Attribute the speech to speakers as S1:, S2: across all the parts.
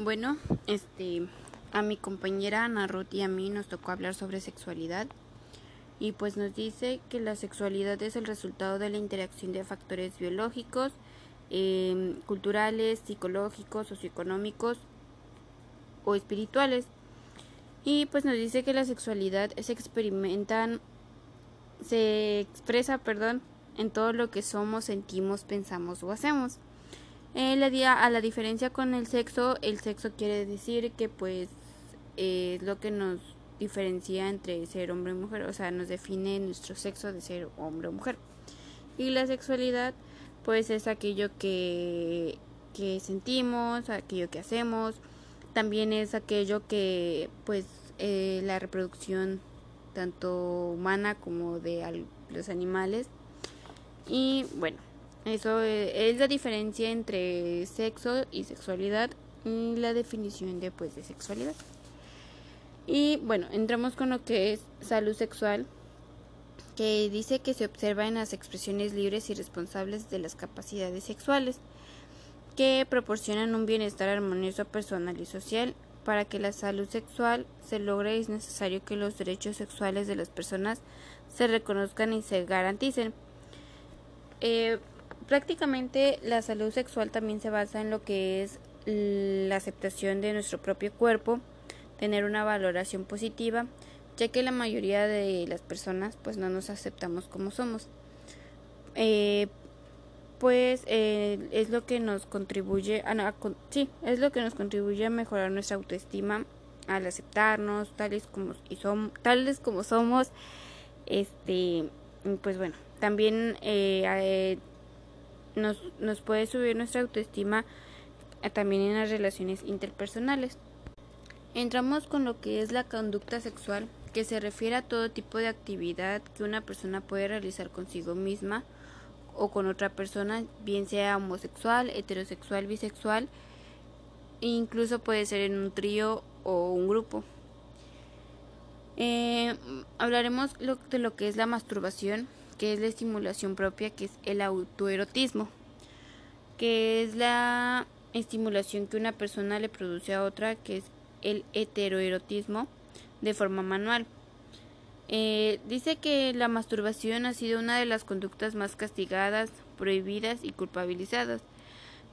S1: Bueno, este, a mi compañera Ana Ruth y a mí nos tocó hablar sobre sexualidad y pues nos dice que la sexualidad es el resultado de la interacción de factores biológicos, eh, culturales, psicológicos, socioeconómicos o espirituales. Y pues nos dice que la sexualidad se experimentan, se expresa, perdón, en todo lo que somos, sentimos, pensamos o hacemos. Eh, la, a la diferencia con el sexo, el sexo quiere decir que pues es lo que nos diferencia entre ser hombre y mujer, o sea, nos define nuestro sexo de ser hombre o mujer. Y la sexualidad pues es aquello que, que sentimos, aquello que hacemos, también es aquello que pues eh, la reproducción tanto humana como de los animales. Y bueno, eso eh, es la diferencia entre sexo y sexualidad y la definición de, pues, de sexualidad. Y bueno, entramos con lo que es salud sexual, que dice que se observa en las expresiones libres y responsables de las capacidades sexuales, que proporcionan un bienestar armonioso personal y social. Para que la salud sexual se logre es necesario que los derechos sexuales de las personas se reconozcan y se garanticen. Eh, prácticamente la salud sexual también se basa en lo que es la aceptación de nuestro propio cuerpo, tener una valoración positiva, ya que la mayoría de las personas pues no nos aceptamos como somos. Eh, pues eh, es lo que nos contribuye a, sí, es lo que nos contribuye a mejorar nuestra autoestima al aceptarnos tales como y son tales como somos este pues bueno también eh, nos, nos puede subir nuestra autoestima eh, también en las relaciones interpersonales. Entramos con lo que es la conducta sexual, que se refiere a todo tipo de actividad que una persona puede realizar consigo misma o con otra persona, bien sea homosexual, heterosexual, bisexual, e incluso puede ser en un trío o un grupo. Eh, hablaremos de lo que es la masturbación, que es la estimulación propia, que es el autoerotismo, que es la estimulación que una persona le produce a otra, que es el heteroerotismo, de forma manual. Eh, dice que la masturbación ha sido una de las conductas más castigadas, prohibidas y culpabilizadas,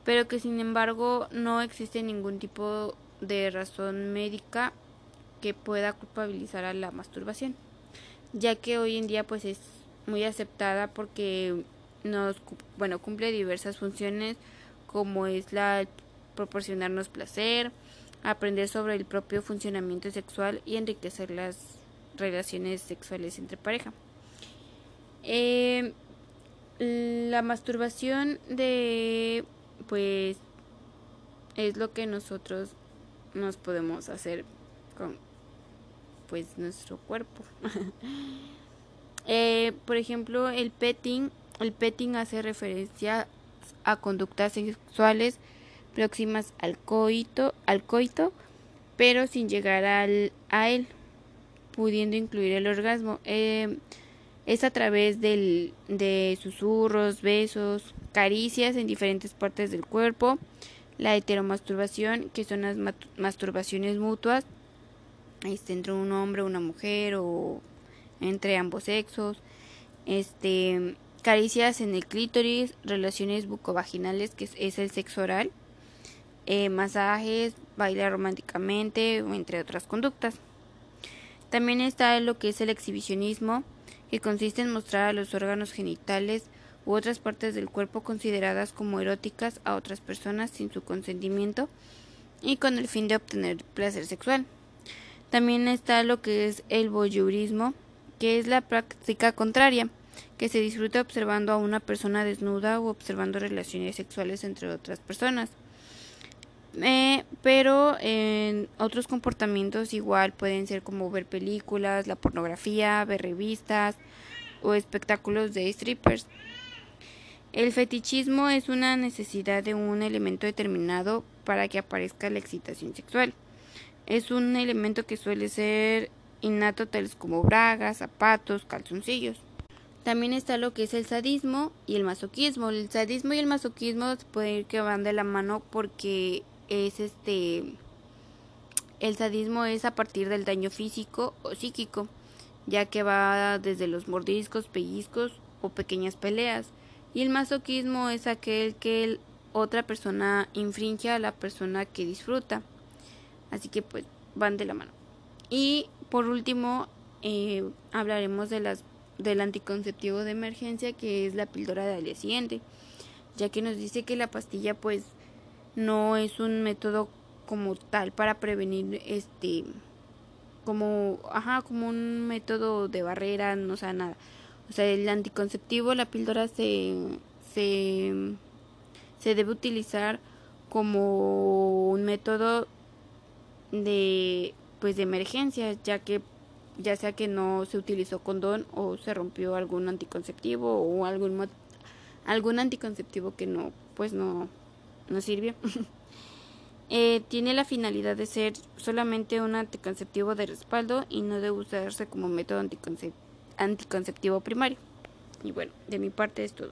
S1: pero que sin embargo no existe ningún tipo de razón médica que pueda culpabilizar a la masturbación, ya que hoy en día pues es muy aceptada porque nos bueno cumple diversas funciones como es la proporcionarnos placer, aprender sobre el propio funcionamiento sexual y enriquecer las relaciones sexuales entre pareja. Eh, la masturbación de pues es lo que nosotros nos podemos hacer con pues nuestro cuerpo Eh, por ejemplo, el petting, el petting hace referencia a conductas sexuales próximas al coito, al coito, pero sin llegar al, a él, pudiendo incluir el orgasmo. Eh, es a través del, de susurros, besos, caricias en diferentes partes del cuerpo, la heteromasturbación, que son las masturbaciones mutuas, este, entre un hombre, una mujer o entre ambos sexos, este, caricias en el clítoris, relaciones bucovaginales, que es, el sexo oral, eh, masajes, bailar románticamente, entre otras conductas. También está lo que es el exhibicionismo, que consiste en mostrar a los órganos genitales u otras partes del cuerpo consideradas como eróticas a otras personas sin su consentimiento y con el fin de obtener placer sexual. También está lo que es el voyeurismo, que es la práctica contraria, que se disfruta observando a una persona desnuda o observando relaciones sexuales entre otras personas. Eh, pero en otros comportamientos igual pueden ser como ver películas, la pornografía, ver revistas o espectáculos de strippers. El fetichismo es una necesidad de un elemento determinado para que aparezca la excitación sexual. Es un elemento que suele ser innato tales como bragas, zapatos, calzoncillos. También está lo que es el sadismo y el masoquismo. El sadismo y el masoquismo pueden ir que van de la mano porque es este el sadismo es a partir del daño físico o psíquico, ya que va desde los mordiscos, pellizcos o pequeñas peleas. Y el masoquismo es aquel que otra persona infringe a la persona que disfruta. Así que pues van de la mano. Y por último eh, hablaremos de las del anticonceptivo de emergencia que es la píldora del día siguiente, ya que nos dice que la pastilla pues no es un método como tal para prevenir este como ajá como un método de barrera no sea nada. O sea el anticonceptivo la píldora se se se debe utilizar como un método de pues de emergencia ya que ya sea que no se utilizó condón o se rompió algún anticonceptivo o algún algún anticonceptivo que no pues no no sirvió Eh, tiene la finalidad de ser solamente un anticonceptivo de respaldo y no de usarse como método anticonceptivo primario. Y bueno, de mi parte es todo.